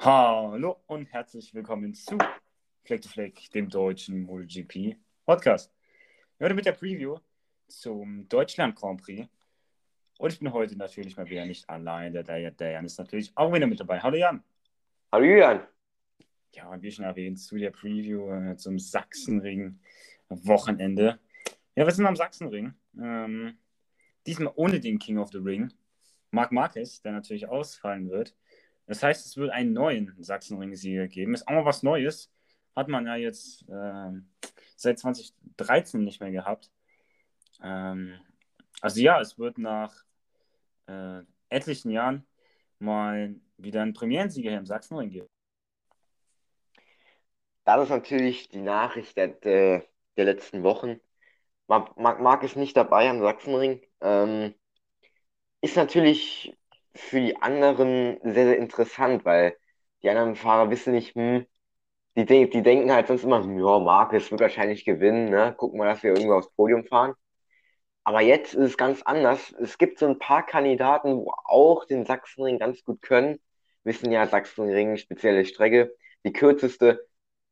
Hallo und herzlich willkommen zu Fleck to Fleck, dem deutschen MotoGP Podcast. Heute mit der Preview zum Deutschland Grand Prix. Und ich bin heute natürlich mal wieder nicht allein. Der, der, der Jan ist natürlich auch wieder mit dabei. Hallo Jan. Hallo Julian. Ja, und wie schon erwähnt, zu der Preview äh, zum Sachsenring-Wochenende. Ja, wir sind am Sachsenring. Ähm, diesmal ohne den King of the Ring, Marc Marquez, der natürlich ausfallen wird. Das heißt, es wird einen neuen Sachsenring-Sieger geben. Ist auch mal was Neues. Hat man ja jetzt äh, seit 2013 nicht mehr gehabt. Ähm, also ja, es wird nach äh, etlichen Jahren mal wieder einen Premierensieger hier im Sachsenring geben. Das ist natürlich die Nachricht der, der, der letzten Wochen. Marc, Marc ist nicht dabei am Sachsenring. Ähm, ist natürlich für die anderen sehr, sehr interessant, weil die anderen Fahrer wissen nicht, hm, die, die denken halt sonst immer, ja, Marcus wird wahrscheinlich gewinnen, ne? Gucken wir, dass wir irgendwo aufs Podium fahren. Aber jetzt ist es ganz anders. Es gibt so ein paar Kandidaten, wo auch den Sachsenring ganz gut können. Wissen ja, Sachsenring, spezielle Strecke, die kürzeste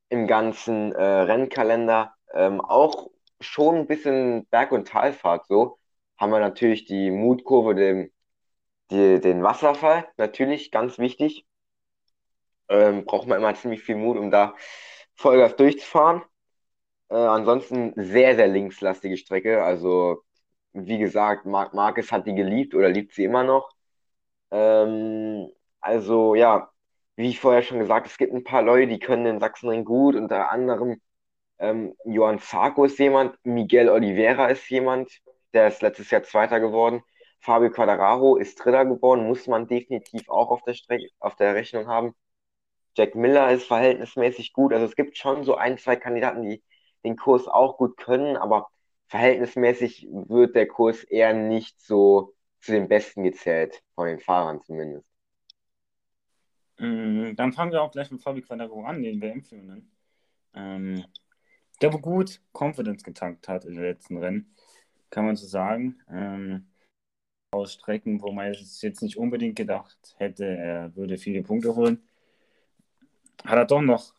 im ganzen äh, Rennkalender. Ähm, auch schon ein bisschen Berg- und Talfahrt so. Haben wir natürlich die Mutkurve, den, die, den Wasserfall, natürlich ganz wichtig. Ähm, braucht man immer ziemlich viel Mut, um da Vollgas durchzufahren. Äh, ansonsten sehr, sehr linkslastige Strecke. Also wie gesagt, Marc Marquez hat die geliebt oder liebt sie immer noch. Ähm, also ja, wie ich vorher schon gesagt, es gibt ein paar Leute, die können den Sachsenring gut, unter anderem ähm, Johann Zarco ist jemand, Miguel Oliveira ist jemand, der ist letztes Jahr Zweiter geworden. Fabio Quadraro ist Dritter geworden, muss man definitiv auch auf der Strecke, auf der Rechnung haben. Jack Miller ist verhältnismäßig gut. Also es gibt schon so ein, zwei Kandidaten, die den Kurs auch gut können, aber verhältnismäßig wird der Kurs eher nicht so zu den Besten gezählt, von den Fahrern zumindest. Mm, dann fangen wir auch gleich mit Fabi Quadraro an, den WM-Führenden. Ähm, der wo gut Confidence getankt hat in den letzten Rennen, kann man so sagen. Ähm, aus Strecken, wo man jetzt nicht unbedingt gedacht hätte, er würde viele Punkte holen, hat er doch noch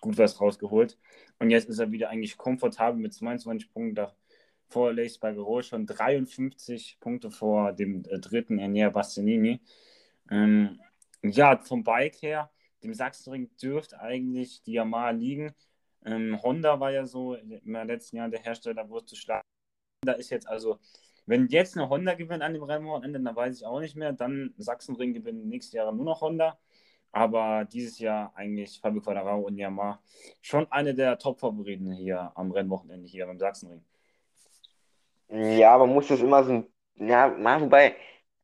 gut was rausgeholt. Und jetzt ist er wieder eigentlich komfortabel mit 22 Punkten da vor Lace Bargero schon 53 Punkte vor dem äh, dritten Enea Bastianini. Ähm, ja, vom Bike her, dem Sachsenring dürfte eigentlich die Yamaha liegen. Ähm, Honda war ja so im letzten Jahr der Hersteller, wo es zu schlagen. Da ist jetzt also, wenn jetzt eine Honda gewinnt an dem Rennwochenende, dann weiß ich auch nicht mehr. Dann Sachsenring gewinnt nächstes Jahr nur noch Honda. Aber dieses Jahr eigentlich Fabio Quadraro und Yamaha schon eine der Top-Favoriten hier am Rennwochenende hier beim Sachsenring. Ja, man muss das immer so, ja, mal wobei,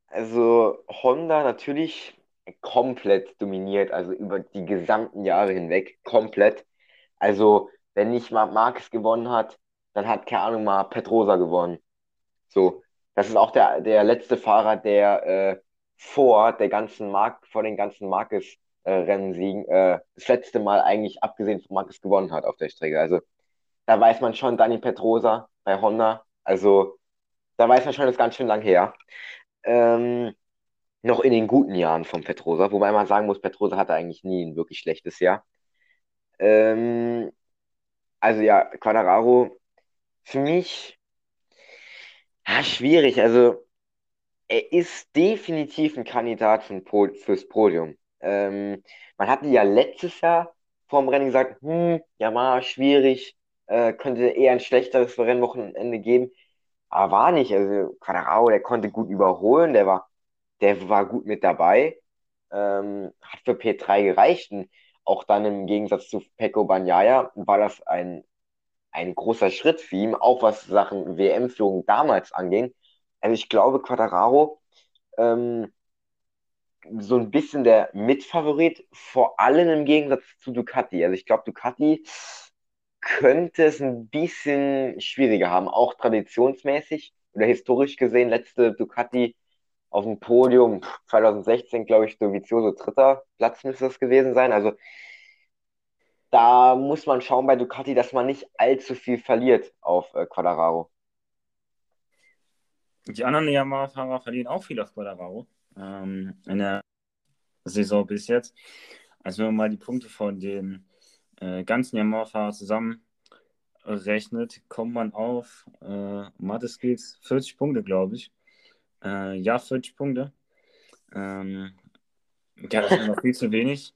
also Honda natürlich komplett dominiert, also über die gesamten Jahre hinweg, komplett. Also, wenn nicht mal Marquez gewonnen hat, dann hat, keine Ahnung, mal Petrosa gewonnen. So, das ist auch der, der letzte Fahrer, der äh, vor der ganzen Mark, vor den ganzen Marcus-Rennen siegen, äh, das letzte Mal eigentlich abgesehen von Marcus gewonnen hat auf der Strecke. Also da weiß man schon, Dani Petrosa bei Honda, also da weiß man schon, das ist ganz schön lang her. Ähm, noch in den guten Jahren von Petrosa, wobei man sagen muss, Petrosa hatte eigentlich nie ein wirklich schlechtes Jahr. Ähm, also ja, Quadraro, für mich ja, schwierig. Also er ist definitiv ein Kandidat für fürs Podium. Ähm, man hatte ja letztes Jahr vor dem Rennen gesagt, hm, ja mal schwierig, äh, könnte eher ein schlechteres Rennwochenende geben. Aber war nicht. Also Quadrao, der konnte gut überholen, der war, der war gut mit dabei. Ähm, hat für P3 gereicht. Und auch dann im Gegensatz zu Pecco Bagnaia war das ein, ein großer Schritt für ihn, auch was Sachen WM-Führung damals anging. Also ich glaube, Quadraro ähm, so ein bisschen der Mitfavorit, vor allem im Gegensatz zu Ducati. Also ich glaube, Ducati könnte es ein bisschen schwieriger haben, auch traditionsmäßig oder historisch gesehen. Letzte Ducati auf dem Podium 2016, glaube ich, Dovizioso dritter Platz müsste das gewesen sein. Also da muss man schauen bei Ducati, dass man nicht allzu viel verliert auf äh, Quadraro. Die anderen Yamaha-Fahrer verlieren auch viel auf Quadraro ähm, in der Saison bis jetzt. Also wenn man mal die Punkte von den äh, ganzen Yamaha-Fahrern zusammenrechnet, kommt man auf äh, Mathe-Skills 40 Punkte, glaube ich. Äh, ja, 40 Punkte. Ähm, ja, das ist noch viel zu wenig.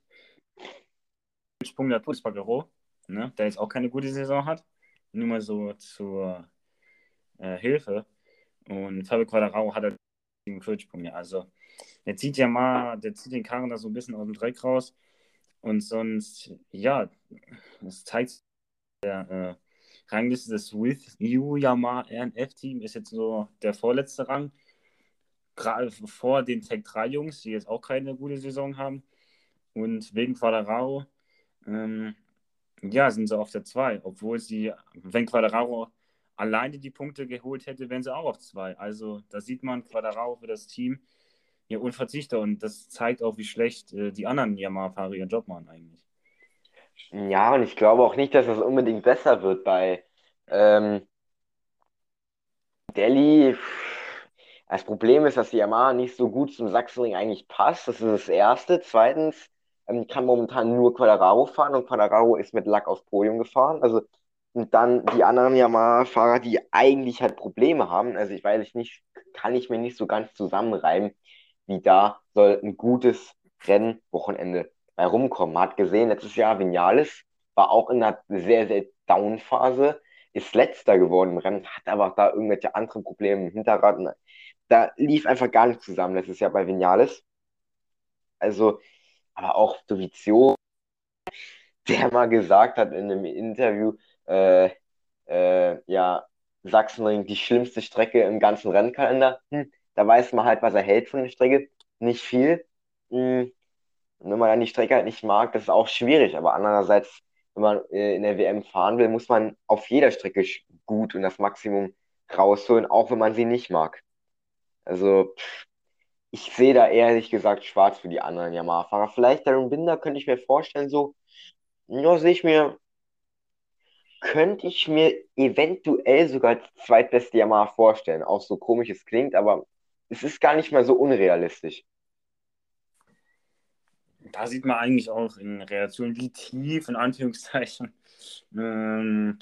40 Punkte hat Puls Bagaro, ne, der jetzt auch keine gute Saison hat. Nur mal so zur äh, Hilfe. Und Fabio Quadraro hat halt 40 Punkte. Also der zieht ja mal, der zieht den Karren da so ein bisschen aus dem Dreck raus. Und sonst, ja, das zeigt der äh, Rangliste des With You Yamaha RNF-Team ist jetzt so der vorletzte Rang. Gerade vor den Tech 3 Jungs, die jetzt auch keine gute Saison haben. Und wegen Quadraro, ähm, ja, sind sie auf der 2. Obwohl sie, wenn Quadraro alleine die Punkte geholt hätte, wären sie auch auf 2. Also da sieht man Quadraro für das Team ja unverzichtbar und das zeigt auch, wie schlecht äh, die anderen Yamaha-Fahrer ihren Job machen eigentlich. Ja, und ich glaube auch nicht, dass es unbedingt besser wird bei ähm, Delhi. Das Problem ist, dass die Yamaha nicht so gut zum Sachsenring eigentlich passt. Das ist das Erste. Zweitens ähm, kann momentan nur Quadraro fahren und Quadraro ist mit Lack aufs Podium gefahren. Also und dann die anderen Yamaha-Fahrer, die eigentlich halt Probleme haben. Also ich weiß nicht, kann ich mir nicht so ganz zusammenreimen, wie da soll ein gutes Rennwochenende bei rumkommen. Man hat gesehen, letztes Jahr Vinales war auch in einer sehr, sehr Down-Phase, ist letzter geworden im Rennen, hat aber da irgendwelche anderen Probleme im Hinterrad. Da lief einfach gar nichts zusammen letztes Jahr bei Vinales. Also, aber auch Dovizio, der mal gesagt hat in einem Interview, äh, äh, ja, Sachsenring die schlimmste Strecke im ganzen Rennkalender. Hm, da weiß man halt, was er hält von der Strecke. Nicht viel. Hm, wenn man dann die Strecke halt nicht mag, das ist auch schwierig. Aber andererseits, wenn man äh, in der WM fahren will, muss man auf jeder Strecke gut und das Maximum rausholen, auch wenn man sie nicht mag. Also, ich sehe da ehrlich gesagt schwarz für die anderen Yamaha-Fahrer. Vielleicht Darren Binder könnte ich mir vorstellen, so, ja, sehe ich mir, könnte ich mir eventuell sogar als zweitbeste Yamaha vorstellen. Auch so komisch es klingt, aber es ist gar nicht mal so unrealistisch da sieht man eigentlich auch in Reaktionen, wie tief, in Anführungszeichen, ähm,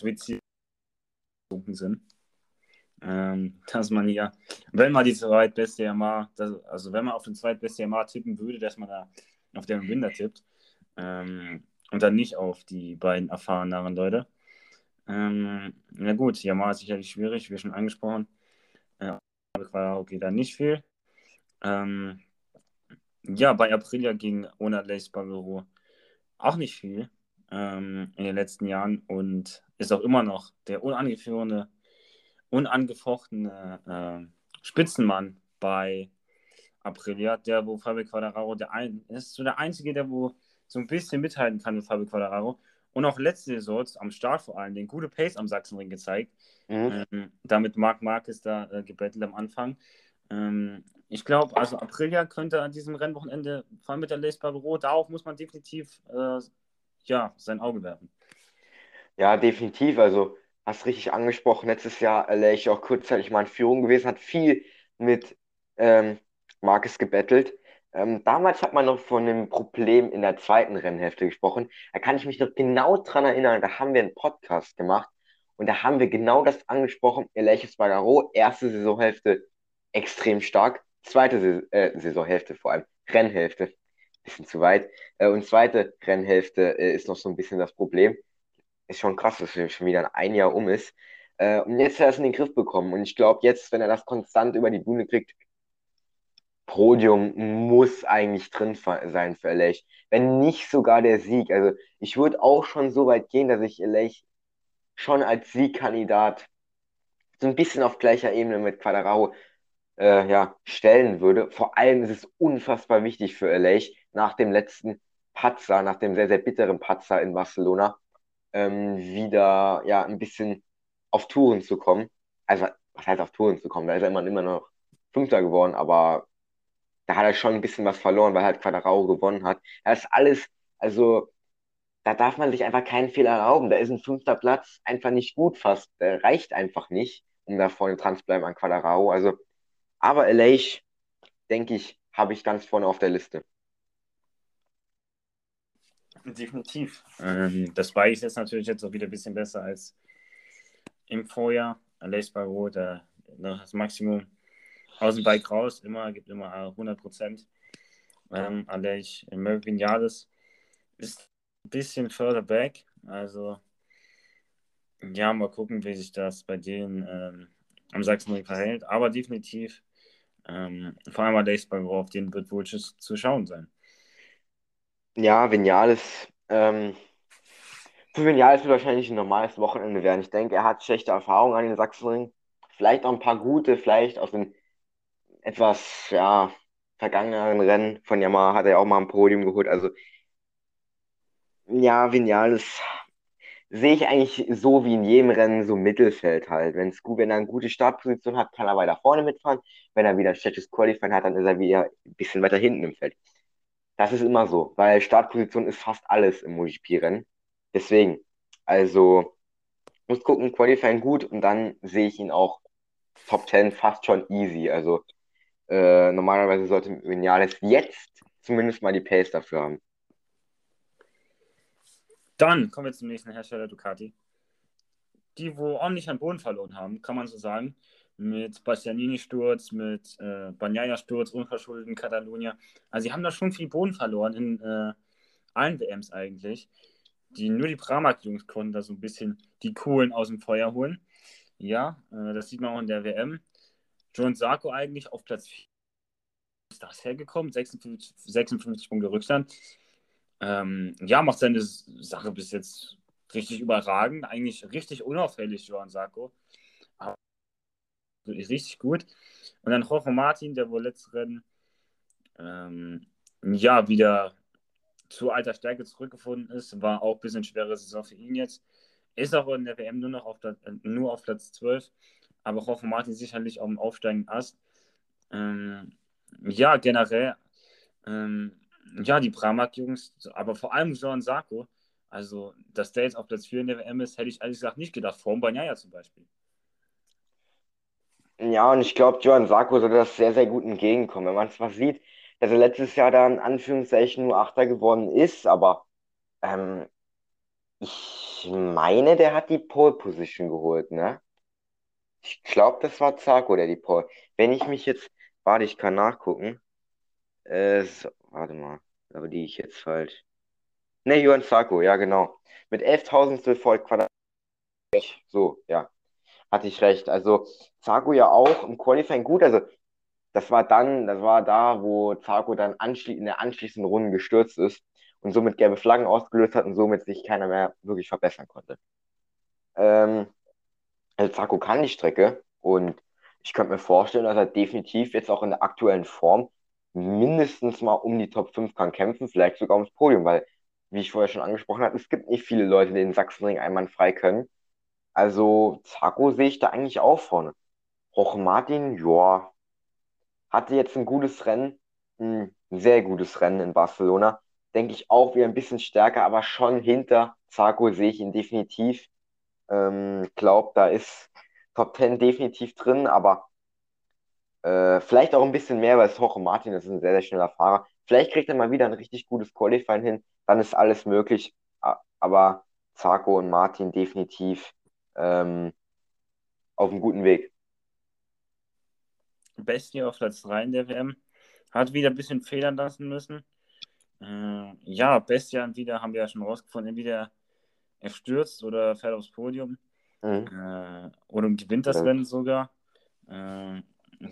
sind. Ähm, dass man hier, wenn man die zweitbeste Yamaha, das, also wenn man auf den zweitbeste Yamaha tippen würde, dass man da auf den Winter tippt ähm, und dann nicht auf die beiden erfahreneren Leute. Ähm, na gut, Yamaha ist sicherlich schwierig, wie schon angesprochen. Äh, geht da nicht viel. Ähm, ja, bei Aprilia ging Lace Barbeiro auch nicht viel ähm, in den letzten Jahren und ist auch immer noch der unangeführte, unangefochtene äh, Spitzenmann bei Aprilia, der wo Fabio Quadraro der ein, ist so der einzige, der wo so ein bisschen mithalten kann mit Fabio Quadraro und auch letzte Saison am Start vor allem den gute Pace am Sachsenring gezeigt. Mhm. Ähm, damit Marc Marquez da äh, gebettelt am Anfang. Ähm, ich glaube, also Aprilia könnte an diesem Rennwochenende, vor allem mit der Lace Barbaro, darauf muss man definitiv äh, ja, sein Auge werfen. Ja, definitiv. Also, hast richtig angesprochen. Letztes Jahr ich auch kurzzeitig mal in Führung gewesen, hat viel mit ähm, Marcus gebettelt. Ähm, damals hat man noch von einem Problem in der zweiten Rennhälfte gesprochen. Da kann ich mich noch genau dran erinnern. Da haben wir einen Podcast gemacht und da haben wir genau das angesprochen. Elias Bagaro, erste Saisonhälfte extrem stark. Zweite äh, Saisonhälfte vor allem, Rennhälfte, bisschen zu weit. Äh, und zweite Rennhälfte äh, ist noch so ein bisschen das Problem. Ist schon krass, dass er schon wieder ein Jahr um ist. Äh, und jetzt hat er es in den Griff bekommen. Und ich glaube, jetzt, wenn er das konstant über die Bühne kriegt, Podium muss eigentlich drin sein für Elech. Wenn nicht sogar der Sieg. Also ich würde auch schon so weit gehen, dass ich Elech schon als Siegkandidat so ein bisschen auf gleicher Ebene mit Quadraro äh, ja, stellen würde. Vor allem ist es unfassbar wichtig für LA nach dem letzten Patzer, nach dem sehr, sehr bitteren Patzer in Barcelona, ähm, wieder ja ein bisschen auf Touren zu kommen. Also, was heißt auf Touren zu kommen? Da ist er immer, immer noch Fünfter geworden, aber da hat er schon ein bisschen was verloren, weil halt Quadraro gewonnen hat. Das ist alles, also da darf man sich einfach keinen Fehler erlauben. Da ist ein fünfter Platz einfach nicht gut fast. Der reicht einfach nicht, um da vorne dran zu bleiben an Quadraro. Also, aber Aleix, denke ich, habe ich ganz vorne auf der Liste. Definitiv. Ähm, das ist jetzt natürlich jetzt auch wieder ein bisschen besser als im Vorjahr. Aleix Barot, der das Maximum aus dem Bike raus, immer, gibt immer 100 Prozent. Ähm, Aleix Melvin Jahres ist ein bisschen further back, also ja, mal gucken, wie sich das bei denen ähm, am Sachsenring verhält, aber definitiv ähm, vor allem Aleix Barot, auf den wird wohl zu schauen sein. Ja, Vinales. Ähm, für Vinales wird wahrscheinlich ein normales Wochenende werden. Ich denke, er hat schlechte Erfahrungen an den Sachsenring. Vielleicht auch ein paar gute, vielleicht aus den etwas, ja, vergangeneren Rennen von Yamaha hat er auch mal ein Podium geholt. Also, ja, Vinales sehe ich eigentlich so wie in jedem Rennen so Mittelfeld halt. Wenn's gut, wenn er eine gute Startposition hat, kann er weiter vorne mitfahren. Wenn er wieder ein schlechtes Qualifying hat, dann ist er wieder ein bisschen weiter hinten im Feld. Das ist immer so, weil Startposition ist fast alles im MotoGP-Rennen. Deswegen, also muss gucken, Qualifying gut und dann sehe ich ihn auch Top 10 fast schon easy. Also äh, normalerweise sollte Vinales jetzt zumindest mal die Pace dafür haben. Dann kommen wir zum nächsten Hersteller Ducati. Die, wo ordentlich an Boden verloren haben, kann man so sagen mit Bastianini-Sturz, mit äh, Bagnaia-Sturz, unverschuldet Katalonia. Also sie haben da schon viel Boden verloren in äh, allen WMs eigentlich. Die, nur die Pramac-Jungs konnten da so ein bisschen die Kohlen aus dem Feuer holen. Ja, äh, das sieht man auch in der WM. John Sarko eigentlich auf Platz 4 ist das hergekommen, 56, 56 Punkte Rückstand. Ähm, ja, macht seine Sache bis jetzt richtig überragend, eigentlich richtig unauffällig, Johann Sarko richtig gut. Und dann Jorge Martin, der wohl letztes Rennen ähm, ja wieder zu alter Stärke zurückgefunden ist, war auch ein bisschen schwere Saison für ihn jetzt. Ist auch in der WM nur noch auf, Platz, nur auf Platz 12, aber Jorge Martin sicherlich auf dem aufsteigenden Ast. Ähm, ja, generell, ähm, ja, die Pramac-Jungs, aber vor allem Jean Sarko, also, dass der jetzt auf Platz 4 in der WM ist, hätte ich ehrlich gesagt nicht gedacht, vor dem Banyaya zum Beispiel. Ja, und ich glaube, Johann Sarko sollte das sehr, sehr gut entgegenkommen. Wenn man zwar sieht, dass er letztes Jahr da in Anführungszeichen nur Achter geworden ist, aber ähm, ich meine, der hat die Pole Position geholt, ne? Ich glaube, das war Zarko, der die Pole. Wenn ich mich jetzt, warte, ich kann nachgucken. Äh, so, warte mal, aber die ich jetzt falsch. Ne, Johann Zarko, ja, genau. Mit 11.000 voll Quadrat. So, ja hatte ich recht. Also Zago ja auch im Qualifying gut. Also das war dann, das war da, wo Zago dann in der anschließenden Runde gestürzt ist und somit gelbe Flaggen ausgelöst hat und somit sich keiner mehr wirklich verbessern konnte. Ähm, also Zago kann die Strecke und ich könnte mir vorstellen, dass er definitiv jetzt auch in der aktuellen Form mindestens mal um die Top 5 kann kämpfen, vielleicht sogar ums Podium, weil, wie ich vorher schon angesprochen habe, es gibt nicht viele Leute, die den Sachsenring einwandfrei können. Also, Zago sehe ich da eigentlich auch vorne. Roch Martin, ja, hatte jetzt ein gutes Rennen, ein sehr gutes Rennen in Barcelona. Denke ich auch wieder ein bisschen stärker, aber schon hinter Zago sehe ich ihn definitiv. Ähm, glaub, da ist Top 10 definitiv drin, aber äh, vielleicht auch ein bisschen mehr, weil Jorge Martin ist ein sehr, sehr schneller Fahrer. Vielleicht kriegt er mal wieder ein richtig gutes Qualifying hin, dann ist alles möglich. Aber Zago und Martin definitiv ähm, auf einem guten Weg. Bestie auf Platz 3 in der WM. Hat wieder ein bisschen federn lassen müssen. Äh, ja, Bestia wieder haben wir ja schon rausgefunden, entweder er stürzt oder fährt aufs Podium. Mhm. Äh, oder gewinnt das ja. Rennen sogar. Äh,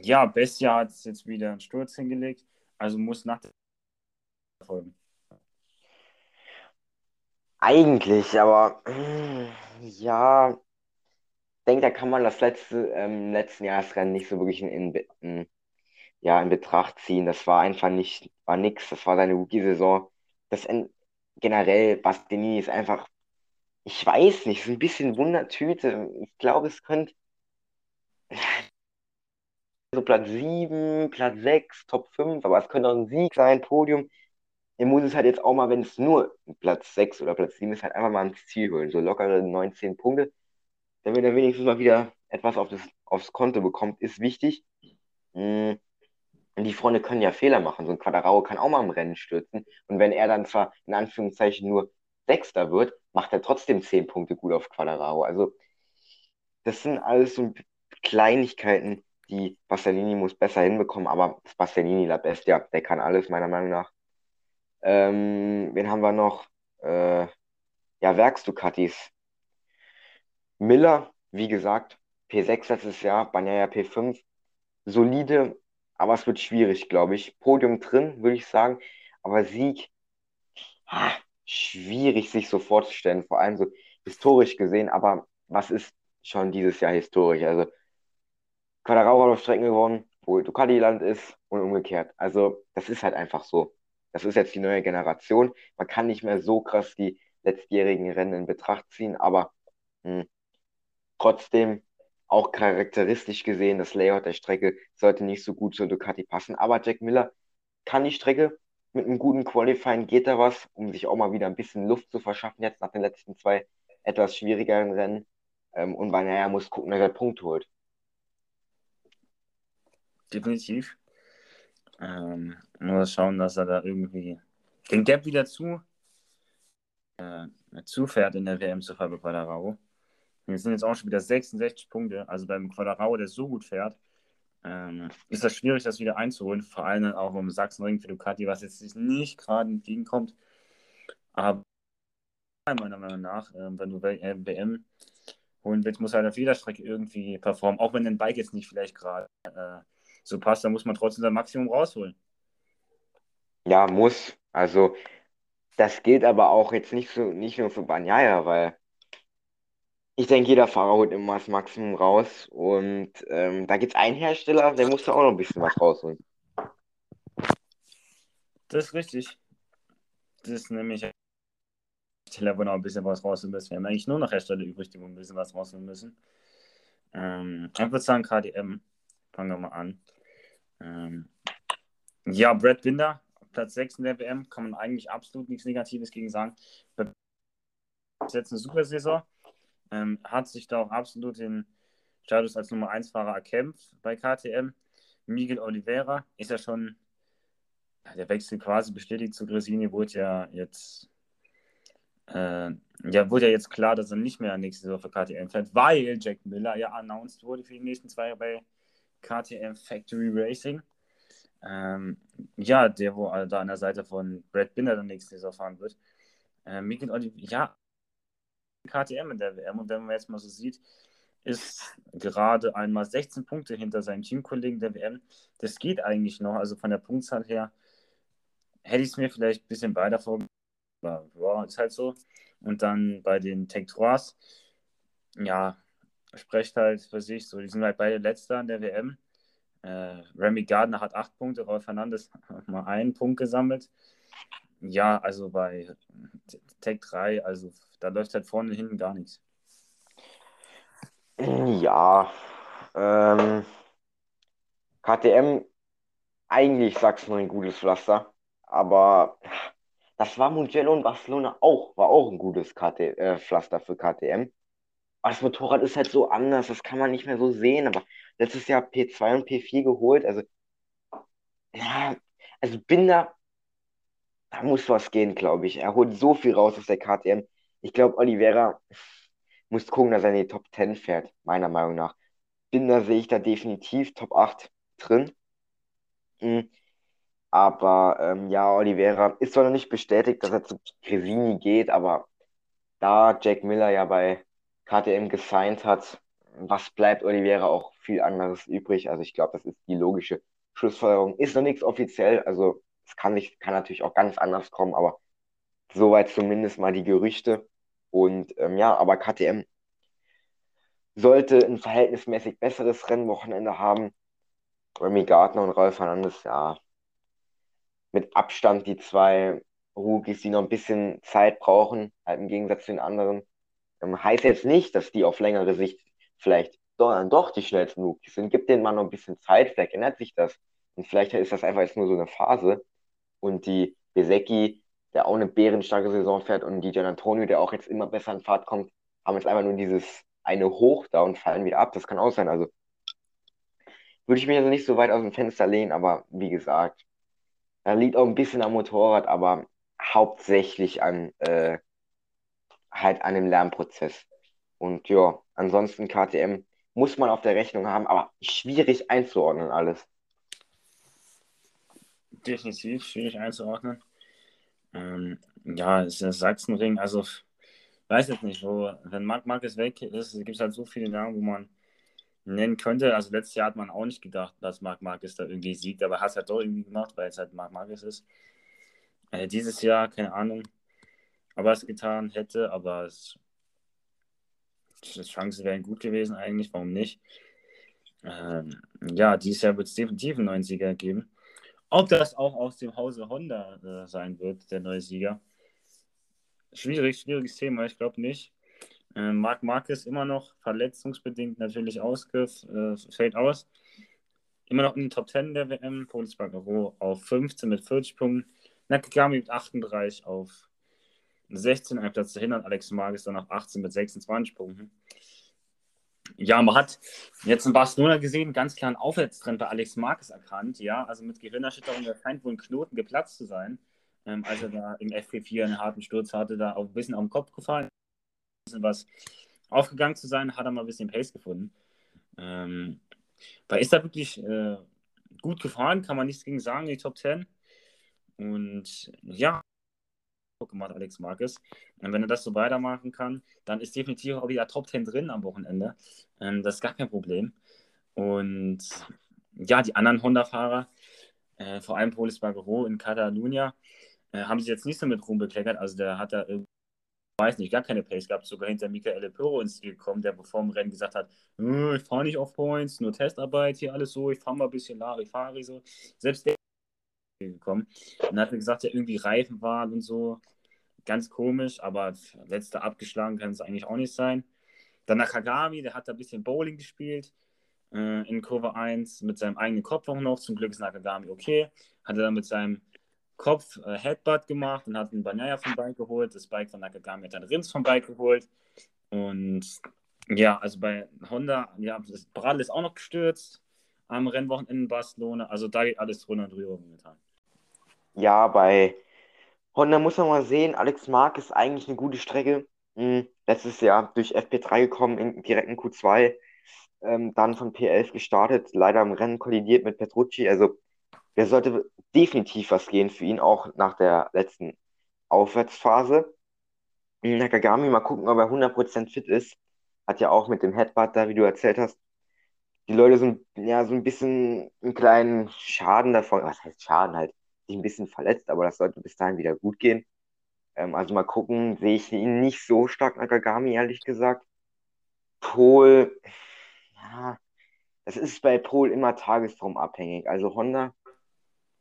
ja, Bestia hat jetzt wieder einen Sturz hingelegt, also muss nach der folgen. Eigentlich, aber ja, denke, da kann man das letzte, ähm, letzten Jahresrennen nicht so wirklich in, in, ja, in Betracht ziehen. Das war einfach nicht, war nix. Das war seine Rookie-Saison. Das in, generell, Bastianini ist einfach, ich weiß nicht, so ein bisschen Wundertüte. Ich glaube, es könnte so Platz 7, Platz 6, Top 5, aber es könnte auch ein Sieg sein, Podium. Er muss es halt jetzt auch mal, wenn es nur Platz 6 oder Platz 7 ist, halt einfach mal ins Ziel holen. So lockere 19 Punkte. Damit er wenigstens mal wieder etwas auf das, aufs Konto bekommt, ist wichtig. Und die Freunde können ja Fehler machen. So ein Quadraro kann auch mal im Rennen stürzen. Und wenn er dann zwar in Anführungszeichen nur Sechster wird, macht er trotzdem 10 Punkte gut auf Quadraro. Also, das sind alles so Kleinigkeiten, die Bastianini muss besser hinbekommen, aber das Bastianini La Bestia, der kann alles, meiner Meinung nach. Ähm, wen haben wir noch? Äh, ja, Werks-Ducatis. Miller, wie gesagt, P6 letztes Jahr, Banyaya P5. Solide, aber es wird schwierig, glaube ich. Podium drin, würde ich sagen. Aber Sieg, ah, schwierig sich so vorzustellen, vor allem so historisch gesehen. Aber was ist schon dieses Jahr historisch? Also Quadraro hat auf Strecken gewonnen, wo Ducati Land ist und umgekehrt. Also das ist halt einfach so. Das ist jetzt die neue Generation. Man kann nicht mehr so krass die letztjährigen Rennen in Betracht ziehen, aber mh, hm, trotzdem auch charakteristisch gesehen, das Layout der Strecke sollte nicht so gut zur Ducati passen. Aber Jack Miller kann die Strecke mit einem guten Qualifying geht da was, um sich auch mal wieder ein bisschen Luft zu verschaffen, jetzt nach den letzten zwei etwas schwierigeren Rennen. Ähm, und er muss gucken, dass er Punkt holt. Definitiv. Ähm, muss schauen, dass er da irgendwie den Gap wieder zu äh, zufährt in der WM zu Fabio Quadraro. Wir sind jetzt auch schon wieder 66 Punkte. Also beim Quadraro, der so gut fährt, ähm, ist das schwierig, das wieder einzuholen. Vor allem auch um Sachsenring für Ducati, was jetzt nicht gerade entgegenkommt. Aber meiner Meinung nach, äh, wenn du WM äh, holen willst, muss halt auf jeder Strecke irgendwie performen. Auch wenn dein Bike jetzt nicht vielleicht gerade äh, so passt, dann muss man trotzdem sein Maximum rausholen. Ja, muss. Also, das gilt aber auch jetzt nicht, so, nicht nur für Banyaya, weil ich denke, jeder Fahrer holt immer das Maximum raus. Und ähm, da gibt es einen Hersteller, der muss da auch noch ein bisschen was rausholen. Das ist richtig. Das ist nämlich Hersteller, wo noch ein bisschen was rausholen müssen. Wir haben eigentlich nur noch Hersteller übrig, die ein bisschen was rausholen müssen. Ähm, ich würde sagen KDM. Fangen wir mal an. Ähm, ja, Brad Binder, Platz 6 in der WM, kann man eigentlich absolut nichts Negatives gegen sagen. Ist jetzt eine super Saison. Ähm, hat sich da auch absolut den Status als Nummer 1 Fahrer erkämpft bei KTM. Miguel Oliveira ist ja schon, der Wechsel quasi bestätigt zu Gresini, wurde ja jetzt, äh, ja, wurde ja jetzt klar, dass er nicht mehr nächste Saison für KTM fährt, weil Jack Miller ja announced wurde für die nächsten zwei Jahre bei KTM Factory Racing. Ähm, ja, der, wo da an der Seite von Brad Binder dann nächste Saison fahren wird. Äh, Miguel Oliveira, ja, KTM in der WM. Und wenn man jetzt mal so sieht, ist gerade einmal 16 Punkte hinter seinen Teamkollegen der WM. Das geht eigentlich noch. Also von der Punktzahl her hätte ich es mir vielleicht ein bisschen weiter vorgestellt. Aber ja, ist halt so. Und dann bei den Tech Trois, ja, sprecht halt für sich so. Die sind halt beide Letzter in der WM. Äh, Remy Gardner hat acht Punkte, Rolf Fernandes hat mal einen Punkt gesammelt. Ja, also bei Tech 3, also da läuft halt vorne hinten gar nichts. Ja, ähm, KTM, eigentlich sagst du ein gutes Pflaster, aber das war Mugello und Barcelona auch, war auch ein gutes KT, äh, Pflaster für KTM. Aber das Motorrad ist halt so anders, das kann man nicht mehr so sehen, aber letztes Jahr P2 und P4 geholt, also, ja, also Binder, da muss was gehen, glaube ich. Er holt so viel raus aus der KTM. Ich glaube, Oliveira muss gucken, dass er in die Top 10 fährt, meiner Meinung nach. Binder sehe ich da definitiv Top 8 drin. Mhm. Aber ähm, ja, Oliveira ist zwar noch nicht bestätigt, dass er zu Gresini geht, aber da Jack Miller ja bei KTM gesigned hat, was bleibt Oliveira auch viel anderes übrig? Also ich glaube, das ist die logische Schlussfolgerung. Ist noch nichts offiziell, also es kann, nicht, kann natürlich auch ganz anders kommen, aber soweit zumindest mal die Gerüchte. Und ähm, ja, aber KTM sollte ein verhältnismäßig besseres Rennwochenende haben. Remy Gardner und Ralf Hernandez, ja, mit Abstand die zwei Rookies, die noch ein bisschen Zeit brauchen, halt im Gegensatz zu den anderen. Ähm, heißt jetzt nicht, dass die auf längere Sicht vielleicht doch, doch die schnellsten Rookies sind. Gibt denen mal noch ein bisschen Zeit, vielleicht ändert sich das. Und vielleicht ist das einfach jetzt nur so eine Phase. Und die Besecki, der auch eine bärenstarke Saison fährt, und die Gian Antonio, der auch jetzt immer besser in Fahrt kommt, haben jetzt einfach nur dieses eine Hoch da und fallen wieder ab. Das kann auch sein. Also würde ich mich also nicht so weit aus dem Fenster lehnen, aber wie gesagt, da liegt auch ein bisschen am Motorrad, aber hauptsächlich an äh, halt an dem Lernprozess. Und ja, ansonsten KTM muss man auf der Rechnung haben, aber schwierig einzuordnen alles. Definitiv schwierig einzuordnen. Ähm, ja, es ist Sachsenring, also weiß jetzt nicht, wo, wenn Marc Marquez weg ist, gibt es halt so viele Namen, wo man nennen könnte. Also letztes Jahr hat man auch nicht gedacht, dass Marc Marquez da irgendwie siegt, aber hat es halt doch irgendwie gemacht, weil es halt Marc Marquez ist. Äh, dieses Jahr, keine Ahnung, ob er es getan hätte, aber es, die Chancen wären gut gewesen eigentlich, warum nicht? Ähm, ja, dieses Jahr wird es definitiv einen neuen Sieger geben. Ob das auch aus dem Hause Honda äh, sein wird, der neue Sieger. Schwierig, schwieriges Thema, ich glaube nicht. Äh, Marc Marquez immer noch verletzungsbedingt natürlich ausgef äh, fällt aus. Immer noch in den Top 10 der WM. Polis Bagaro auf 15 mit 40 Punkten. Nakagami mit 38 auf 16, ein Platz dahinter. Alex Marquez dann auf 18 mit 26 Punkten. Ja, man hat jetzt in Barcelona gesehen, ganz klar einen Aufwärtstrend bei Alex Marquez erkannt. Ja, also mit Gehirnerschütterung, da scheint wohl ein Knoten geplatzt zu sein. Ähm, als er da im FP4 einen harten Sturz hatte, da auch ein bisschen am Kopf gefallen bisschen was aufgegangen zu sein, hat er mal ein bisschen Pace gefunden. Ähm, weil ist da wirklich äh, gut gefahren, kann man nichts gegen sagen, die Top 10. Und ja, gemacht, Alex Marquez. Und wenn er das so weitermachen kann, dann ist definitiv auch wieder Top 10 drin am Wochenende. Ähm, das ist gar kein Problem. Und ja, die anderen Honda-Fahrer, äh, vor allem Polis Bagero in Catalunya, äh, haben sich jetzt nicht so mit Ruhm bekleckert. Also der hat da irgendwie weiß nicht, gar keine Pace gehabt, sogar hinter Michael Piro ins Ziel gekommen, der bevor dem Rennen gesagt hat, hm, ich fahre nicht auf Points, nur Testarbeit, hier alles so, ich fahre mal ein bisschen Larifari so. Selbst der gekommen und hat mir gesagt, ja, irgendwie Reifen waren und so. Ganz komisch, aber letzter abgeschlagen kann es eigentlich auch nicht sein. Dann Nakagami, der hat da ein bisschen Bowling gespielt äh, in Kurve 1 mit seinem eigenen Kopf auch noch. Zum Glück ist Nakagami okay. Hat er dann mit seinem Kopf äh, Headbutt gemacht und hat einen Banaya vom Bike geholt. Das Bike von Nakagami hat dann Rins vom Bike geholt. Und ja, also bei Honda, ja, das Bradl ist auch noch gestürzt am Rennwochenende in Barcelona. Also da geht alles drunter und drüber momentan. Ja, bei Honda muss man mal sehen, Alex Mark ist eigentlich eine gute Strecke. Hm, letztes Jahr durch FP3 gekommen, in, direkt in Q2, ähm, dann von P11 gestartet, leider im Rennen kollidiert mit Petrucci. Also der sollte definitiv was gehen für ihn, auch nach der letzten Aufwärtsphase. Nakagami, mal gucken, ob er 100% fit ist. Hat ja auch mit dem Headbutt da, wie du erzählt hast, die Leute so, ja, so ein bisschen einen kleinen Schaden davon, was heißt Schaden halt, sich ein bisschen verletzt, aber das sollte bis dahin wieder gut gehen. Ähm, also mal gucken, sehe ich ihn nicht so stark, Nakagami, ehrlich gesagt. Pol, ja, das ist bei Pol immer tagesformabhängig. Also Honda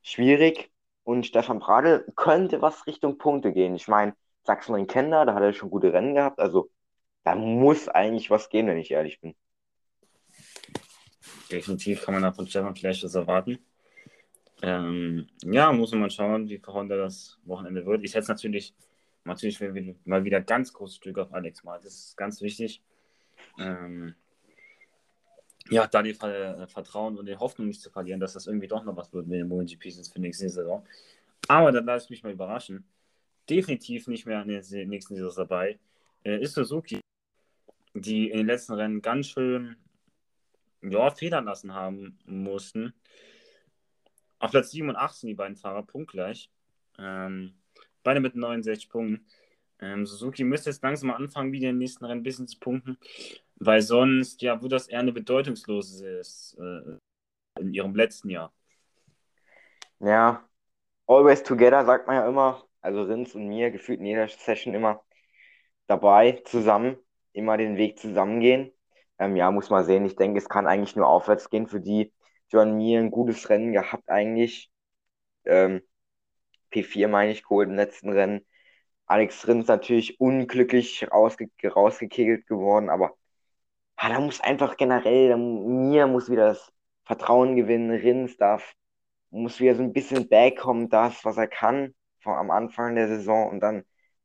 schwierig. Und Stefan Bradl könnte was Richtung Punkte gehen. Ich meine, Sachsen-Ring Kender, da hat er schon gute Rennen gehabt. Also da muss eigentlich was gehen, wenn ich ehrlich bin. Definitiv kann man da von Stefan vielleicht was erwarten. Ähm, ja, muss man mal schauen, wie für Honda das Wochenende wird. Ich setze natürlich, natürlich mal wieder ganz großes Stück auf Alex mal. Das ist ganz wichtig. Ähm, ja, da die äh, Vertrauen und die Hoffnung nicht zu verlieren, dass das irgendwie doch noch was wird mit den MotoGP sind für nächste Saison. Aber dann lasse ich mich mal überraschen. Definitiv nicht mehr in der nächsten Saison dabei. Äh, ist Suzuki, die in den letzten Rennen ganz schön ja, federn lassen haben mussten. Auf Platz 7 und 18 die beiden Fahrer punktgleich. Ähm, beide mit 69 Punkten. Ähm, Suzuki müsste jetzt langsam mal anfangen, wieder den nächsten Rennen ein bisschen zu punkten. Weil sonst, ja, wird das eher eine bedeutungslose äh, in ihrem letzten Jahr. Ja, always together, sagt man ja immer. Also Rins und mir gefühlt in jeder Session immer dabei, zusammen, immer den Weg zusammengehen. Ähm, ja, muss man sehen. Ich denke, es kann eigentlich nur aufwärts gehen für die. John Mir ein gutes Rennen gehabt eigentlich. Ähm, P4 meine ich geholt im letzten Rennen. Alex Rins natürlich unglücklich rausge rausgekegelt geworden, aber ah, da muss einfach generell, mir muss wieder das Vertrauen gewinnen. Rins darf, muss wieder so ein bisschen backkommen, das, was er kann, vor, am Anfang der Saison und dann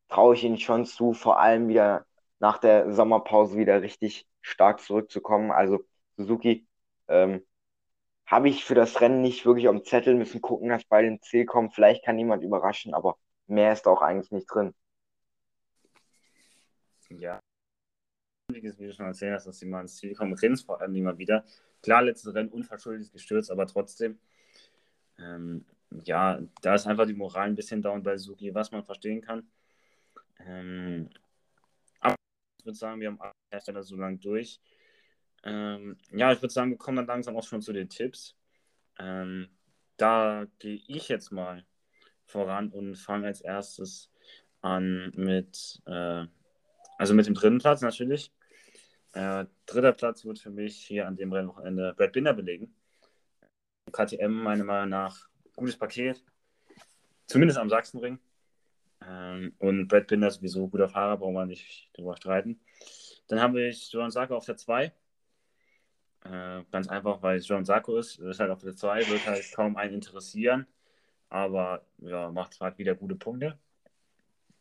traue ich ihm schon zu, vor allem wieder nach der Sommerpause wieder richtig stark zurückzukommen. Also Suzuki ähm, habe ich für das Rennen nicht wirklich am Zettel, müssen gucken, dass bei den Ziel kommt. Vielleicht kann jemand überraschen, aber mehr ist auch eigentlich nicht drin. Ja. Wie du schon erzählt hast, dass sie mal ins Ziel kommen, Rins vor allem immer wieder. Klar, letztes Rennen unverschuldet gestürzt, aber trotzdem. Ähm, ja, da ist einfach die Moral ein bisschen down bei Suzuki, was man verstehen kann. Ähm, aber ich würde sagen, wir haben alle Hersteller so lang durch. Ähm, ja, ich würde sagen, wir kommen dann langsam auch schon zu den Tipps. Ähm, da gehe ich jetzt mal voran und fange als erstes an mit, äh, also mit dem dritten Platz natürlich. Äh, dritter Platz wird für mich hier an dem Rennwochenende Brad Binder belegen. KTM meiner Meinung nach gutes Paket, zumindest am Sachsenring. Ähm, und Brad Binder sowieso guter Fahrer, brauchen wir nicht drüber streiten. Dann habe ich Johan Sarko auf der 2. Äh, ganz einfach, weil es Johan Sarko ist. Das ist halt auf der 2, wird halt kaum einen interessieren. Aber ja, macht halt wieder gute Punkte.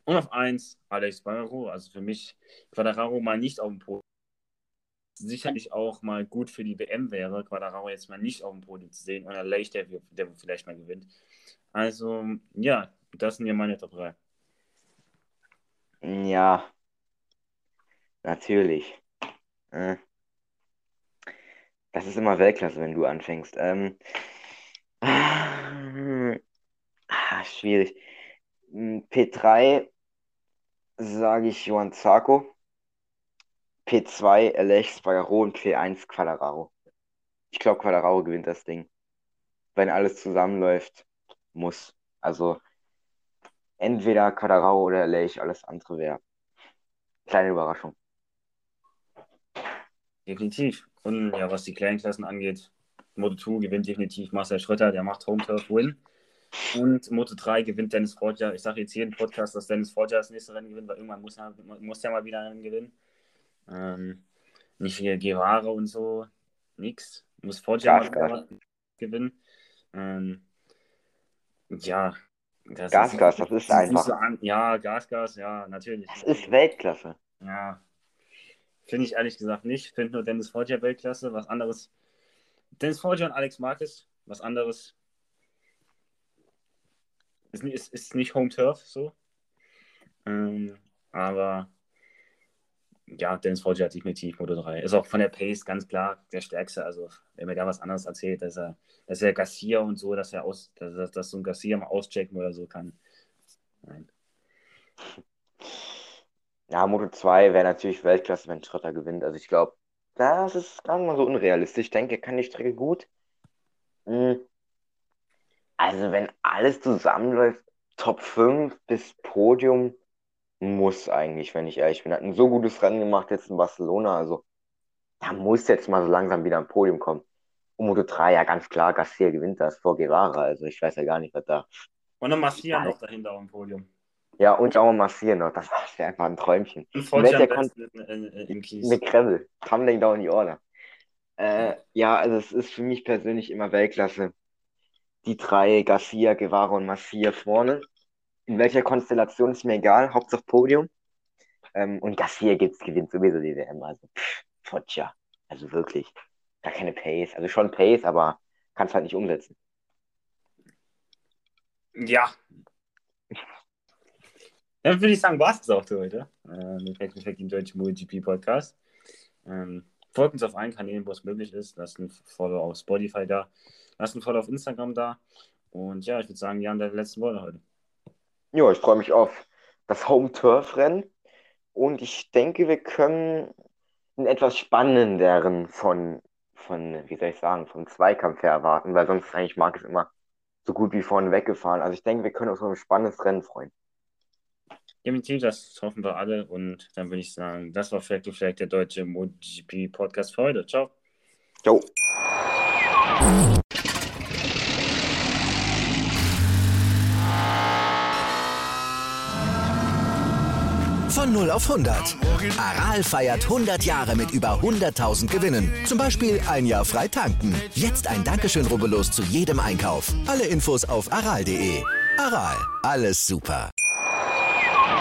Und auf 1 Alex Quadraro. Also für mich Quadraro mal nicht auf dem Podium. Sicherlich auch mal gut für die WM wäre, Quadraro jetzt mal nicht auf dem Podium zu sehen. Und Leicht, der, der vielleicht mal gewinnt. Also, ja, das sind ja meine Top 3. Ja, natürlich. Äh, das ist immer Weltklasse, wenn du anfängst. Ähm, ah, schwierig. Hm, P3 sage ich Johann Zarco. P2 Alex Spagaro und P1 Quadraro. Ich glaube, Quadraro gewinnt das Ding. Wenn alles zusammenläuft, muss. Also entweder Quadraro oder Lech, alles andere wäre. Kleine Überraschung. Definitiv. Und ja, was die kleinen Klassen angeht, Moto 2 gewinnt definitiv Marcel Schröter, der macht Home Turf Win. Und Moto 3 gewinnt Dennis Forger. Ich sage jetzt jeden Podcast, dass Dennis Forger das nächste Rennen gewinnt, weil irgendwann muss er, muss er mal wieder einen gewinnen. Ähm, nicht wie Guevara und so, nix. Muss Forger mal wieder gewinnen. Ähm, ja, das Gasgas, das ist einfach. So an, ja, Gasgas, ja, natürlich. Das ist Weltklasse. Ja. Finde ich ehrlich gesagt nicht. Finde nur Dennis Forger Weltklasse. Was anderes. Dennis Forger und Alex Marquez, was anderes. Ist, ist, ist nicht Home Turf so. Ähm, aber ja, Dennis Forger hat definitiv Moto 3. Ist auch von der Pace ganz klar der stärkste. Also, wenn mir da was anderes erzählt, dass er, dass er Garcia und so, dass er aus, dass, dass so ein Garcia mal auschecken oder so kann. Nein. Ja, Moto 2 wäre natürlich Weltklasse, wenn Schrotter gewinnt. Also ich glaube, das ist gar nicht mal so unrealistisch. Ich denke, er kann die Strecke gut. Hm. Also wenn alles zusammenläuft, Top 5 bis Podium, muss eigentlich, wenn ich ehrlich bin. Hat ein so gutes Rennen gemacht jetzt in Barcelona. Also da muss jetzt mal so langsam wieder ein Podium kommen. Und Moto 3, ja ganz klar, Garcia gewinnt das vor Guevara. Also ich weiß ja gar nicht, was da. Und dann Marcia noch dahinter auf dem Podium. Ja, und auch mal Marcia noch. Das wäre einfach ein Träumchen. Ein Welcher Kon im Kies. Mit Kreml. Tumbling down the order. Äh, ja, also es ist für mich persönlich immer Weltklasse. Die drei, Garcia, Guevara und Marcia vorne in welcher Konstellation ist mir egal, Hauptsache Podium. Ähm, und Garcia gibt's, gewinnt sowieso die WM. Also, pff, Foggia. Also wirklich. Gar keine Pace. Also schon Pace, aber kannst halt nicht umsetzen. Ja. Dann würde ich sagen, war es auch für heute. Äh, mit Fact Fact im deutschen MotoGP Podcast. Ähm, folgt uns auf allen Kanälen, wo es möglich ist. Lasst ein Follow auf Spotify da. Lasst ein Follow auf Instagram da. Und ja, ich würde sagen, wir haben die letzten Worte heute. Ja, ich freue mich auf das Home-Turf-Rennen und ich denke, wir können einen etwas spannenderen von, von, wie soll ich sagen, vom Zweikampf her erwarten, weil sonst eigentlich mag es immer so gut wie vorne weggefahren. Also ich denke, wir können uns auf ein spannendes Rennen freuen. Definitiv, das hoffen wir alle. Und dann würde ich sagen, das war vielleicht, vielleicht der deutsche MotoGP-Podcast für heute. Ciao. Ciao. Von 0 auf 100. Aral feiert 100 Jahre mit über 100.000 Gewinnen. Zum Beispiel ein Jahr frei tanken. Jetzt ein Dankeschön, rubbellos zu jedem Einkauf. Alle Infos auf aral.de. Aral, alles super.